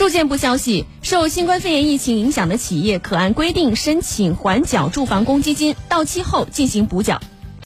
住建部消息。受新冠肺炎疫情影响的企业可按规定申请缓缴住房公积金到期后进行补缴。